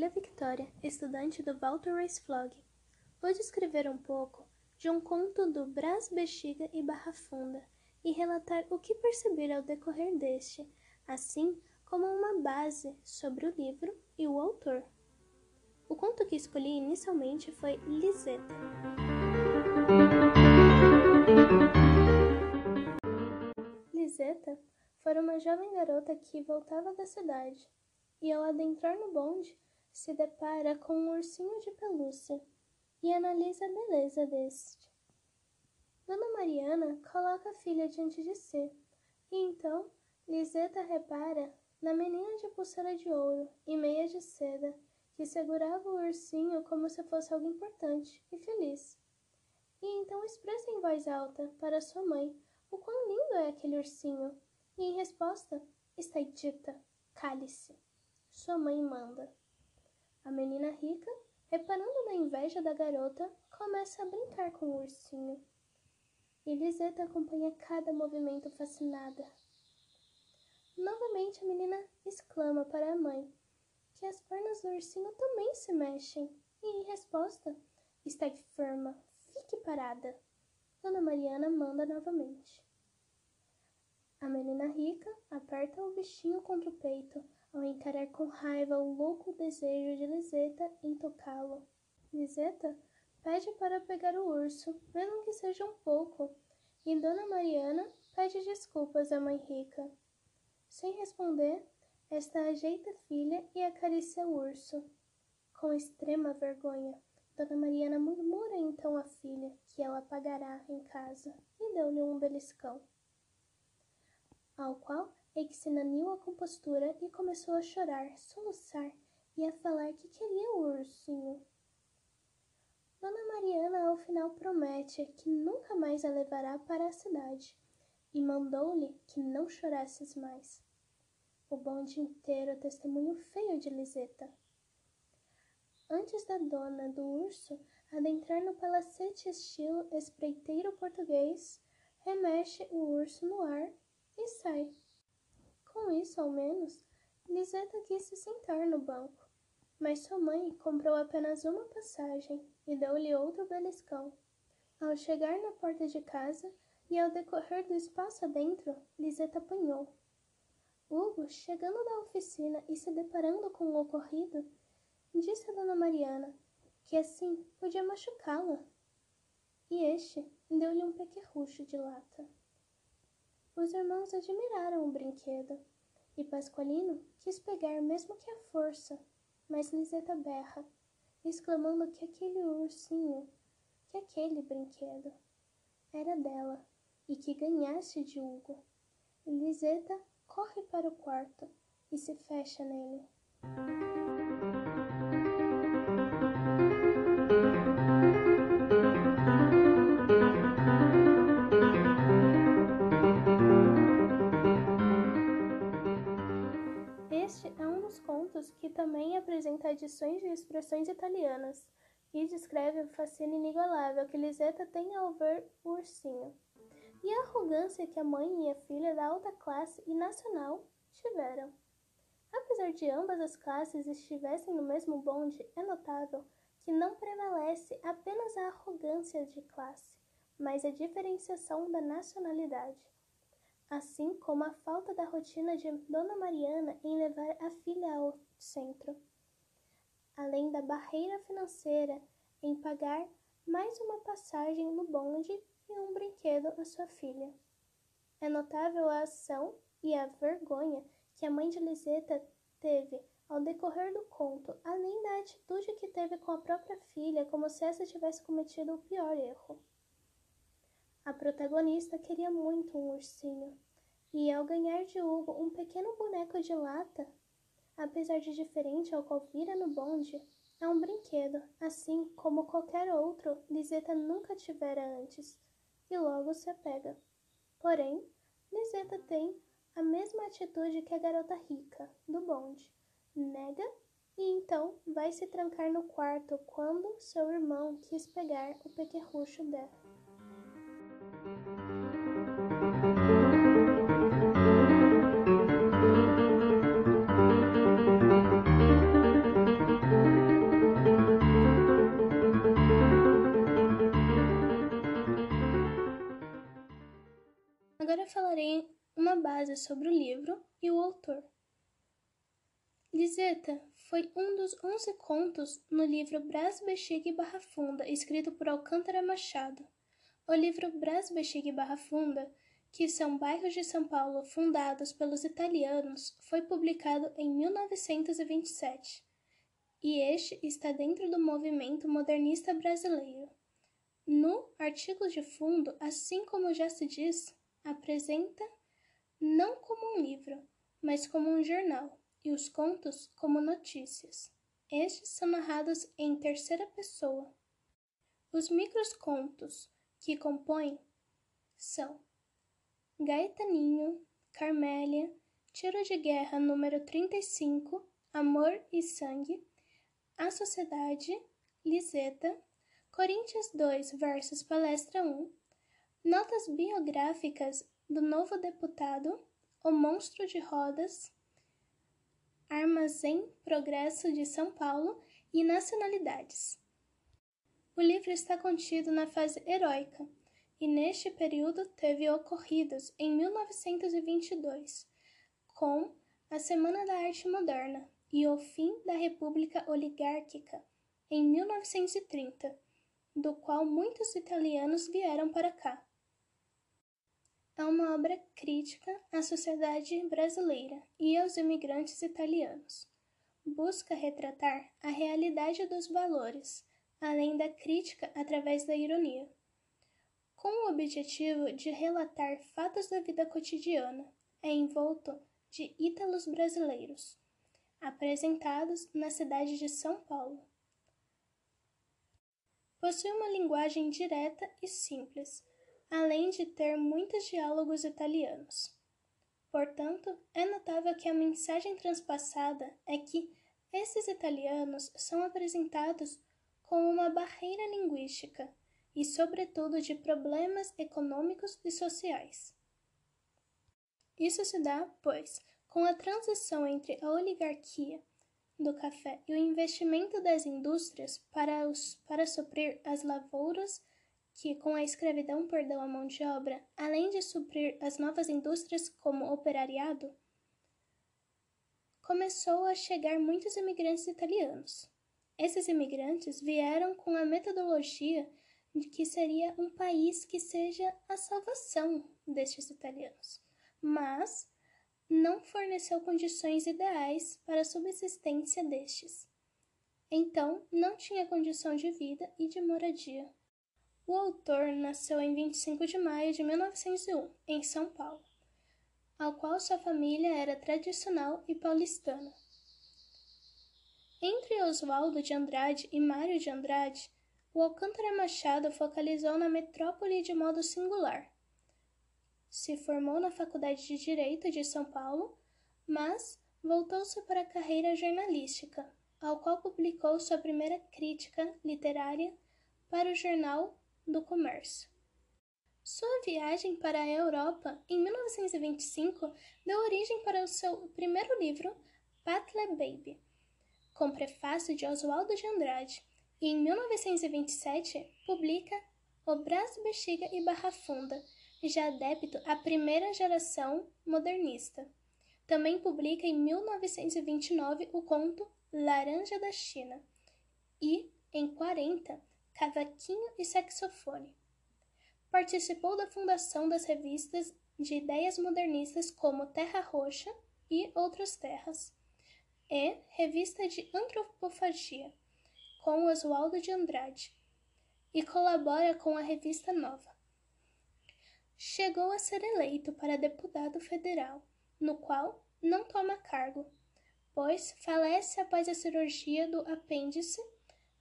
Marília Victoria, estudante do Walter Race Flog. Vou descrever um pouco de um conto do Brás Bexiga e Barra Funda e relatar o que perceber ao decorrer deste, assim como uma base sobre o livro e o autor. O conto que escolhi inicialmente foi Liseta. Liseta fora uma jovem garota que voltava da cidade e, ao adentrar no bonde, se depara com um ursinho de pelúcia e analisa a beleza deste. Dona Mariana coloca a filha diante de si e então Liseta repara na menina de pulseira de ouro e meia de seda que segurava o ursinho como se fosse algo importante e feliz. E então expressa em voz alta para sua mãe o quão lindo é aquele ursinho, e em resposta está dita: cale-se. Sua mãe manda. A menina rica, reparando na inveja da garota, começa a brincar com o ursinho. E Liseta acompanha cada movimento fascinada. Novamente a menina exclama para a mãe que as pernas do ursinho também se mexem, e em resposta, está firma, fique parada. Dona Mariana manda novamente. A menina rica aperta o bichinho contra o peito, ao encarar com raiva o louco desejo de Liseta em tocá-lo. Liseta pede para pegar o urso, mesmo que seja um pouco, e Dona Mariana pede desculpas à mãe rica. Sem responder, esta ajeita a filha e acaricia o urso. Com extrema vergonha, Dona Mariana murmura então à filha que ela pagará em casa e deu-lhe um beliscão. Ao qual Exinaniu a compostura e começou a chorar, soluçar e a falar que queria o ursinho. Dona Mariana ao final promete que nunca mais a levará para a cidade e mandou-lhe que não chorasses mais. O bonde inteiro testemunho feio de Liseta. Antes da dona do urso adentrar no palacete estilo espreiteiro português, remexe o urso no ar e sai. Com isso, ao menos, Liseta quis se sentar no banco, mas sua mãe comprou apenas uma passagem e deu-lhe outro beliscão. Ao chegar na porta de casa e ao decorrer do espaço adentro, Liseta apanhou. Hugo, chegando da oficina e se deparando com o ocorrido, disse a Dona Mariana que assim podia machucá-la. E este deu-lhe um pequerrucho de lata. Os irmãos admiraram o brinquedo, e Pasqualino quis pegar mesmo que à força, mas Liseta berra, exclamando que aquele ursinho, que aquele brinquedo, era dela e que ganhasse de Hugo. Liseta corre para o quarto e se fecha nele. Adições de expressões italianas e descreve o fascínio inigualável que Liseta tem ao ver o ursinho, e a arrogância que a mãe e a filha da alta classe e nacional tiveram. Apesar de ambas as classes estivessem no mesmo bonde, é notável que não prevalece apenas a arrogância de classe, mas a diferenciação da nacionalidade. Assim como a falta da rotina de Dona Mariana em levar a filha ao centro, além da barreira financeira em pagar mais uma passagem no bonde e um brinquedo à sua filha. É notável a ação e a vergonha que a mãe de Liseta teve ao decorrer do conto, além da atitude que teve com a própria filha, como se essa tivesse cometido o pior erro. A protagonista queria muito um ursinho, e ao ganhar de Hugo um pequeno boneco de lata, apesar de diferente ao qual vira no bonde, é um brinquedo, assim como qualquer outro Liseta nunca tivera antes, e logo se apega. Porém, Liseta tem a mesma atitude que a garota rica do bonde, nega e então vai se trancar no quarto quando seu irmão quis pegar o pequerrucho dela. Base sobre o livro e o autor. Liseta foi um dos onze contos no livro Brás, Bexiga e Barra Funda, escrito por Alcântara Machado. O livro Brás, Bexiga e Barra Funda, que são bairros de São Paulo fundados pelos italianos, foi publicado em 1927 e este está dentro do movimento modernista brasileiro. No artigo de fundo, assim como já se diz, apresenta não como um livro, mas como um jornal, e os contos como notícias. Estes são narrados em terceira pessoa. Os microcontos que compõem são Gaetaninho, Carmélia, Tiro de Guerra número 35, Amor e Sangue, A Sociedade, Liseta, Coríntios 2 versos Palestra 1, Notas biográficas do novo deputado, O Monstro de Rodas, Armazém Progresso de São Paulo e Nacionalidades. O livro está contido na fase heróica e neste período teve ocorridos em 1922, com a Semana da Arte Moderna e o fim da República Oligárquica em 1930, do qual muitos italianos vieram para cá é uma obra crítica à sociedade brasileira e aos imigrantes italianos. Busca retratar a realidade dos valores, além da crítica através da ironia, com o objetivo de relatar fatos da vida cotidiana, é envolto de ítalos brasileiros, apresentados na cidade de São Paulo. Possui uma linguagem direta e simples, além de ter muitos diálogos italianos. Portanto, é notável que a mensagem transpassada é que esses italianos são apresentados como uma barreira linguística e, sobretudo, de problemas econômicos e sociais. Isso se dá, pois, com a transição entre a oligarquia do café e o investimento das indústrias para, os, para suprir as lavouras que, com a escravidão perdeu a mão de obra, além de suprir as novas indústrias como operariado, começou a chegar muitos imigrantes italianos. Esses imigrantes vieram com a metodologia de que seria um país que seja a salvação destes italianos, mas não forneceu condições ideais para a subsistência destes. Então, não tinha condição de vida e de moradia. O autor nasceu em 25 de maio de 1901, em São Paulo, ao qual sua família era tradicional e paulistana. Entre Oswaldo de Andrade e Mário de Andrade, o Alcântara Machado focalizou na metrópole de modo singular. Se formou na Faculdade de Direito de São Paulo, mas voltou-se para a carreira jornalística, ao qual publicou sua primeira crítica literária para o jornal do comércio. Sua viagem para a Europa em 1925 deu origem para o seu primeiro livro, Patle Baby, com prefácio de Oswaldo de Andrade, e em 1927 publica O Braço, Bexiga e Barra Funda, já adepto à primeira geração modernista. Também publica em 1929 o conto Laranja da China e, em 40, cavaquinho e saxofone. Participou da fundação das revistas de ideias modernistas como Terra Roxa e Outras Terras, e Revista de Antropofagia, com Oswaldo de Andrade, e colabora com a Revista Nova. Chegou a ser eleito para deputado federal, no qual não toma cargo, pois falece após a cirurgia do apêndice,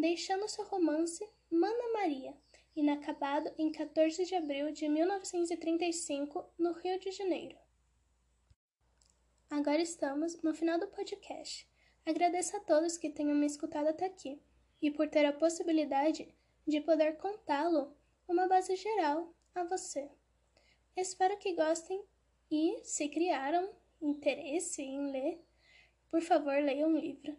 deixando seu romance Mana Maria, inacabado em 14 de abril de 1935, no Rio de Janeiro. Agora estamos no final do podcast. Agradeço a todos que tenham me escutado até aqui e por ter a possibilidade de poder contá-lo uma base geral a você. Espero que gostem e, se criaram interesse em ler, por favor leiam o livro.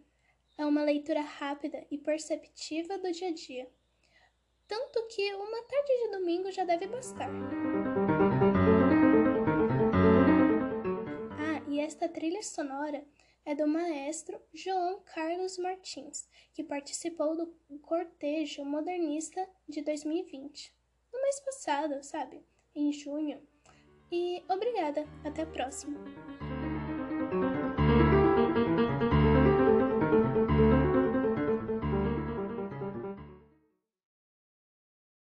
É uma leitura rápida e perceptiva do dia a dia tanto que uma tarde de domingo já deve bastar. esta trilha sonora é do maestro João Carlos Martins, que participou do cortejo modernista de 2020, no mês passado, sabe? Em junho. E obrigada, até a próxima!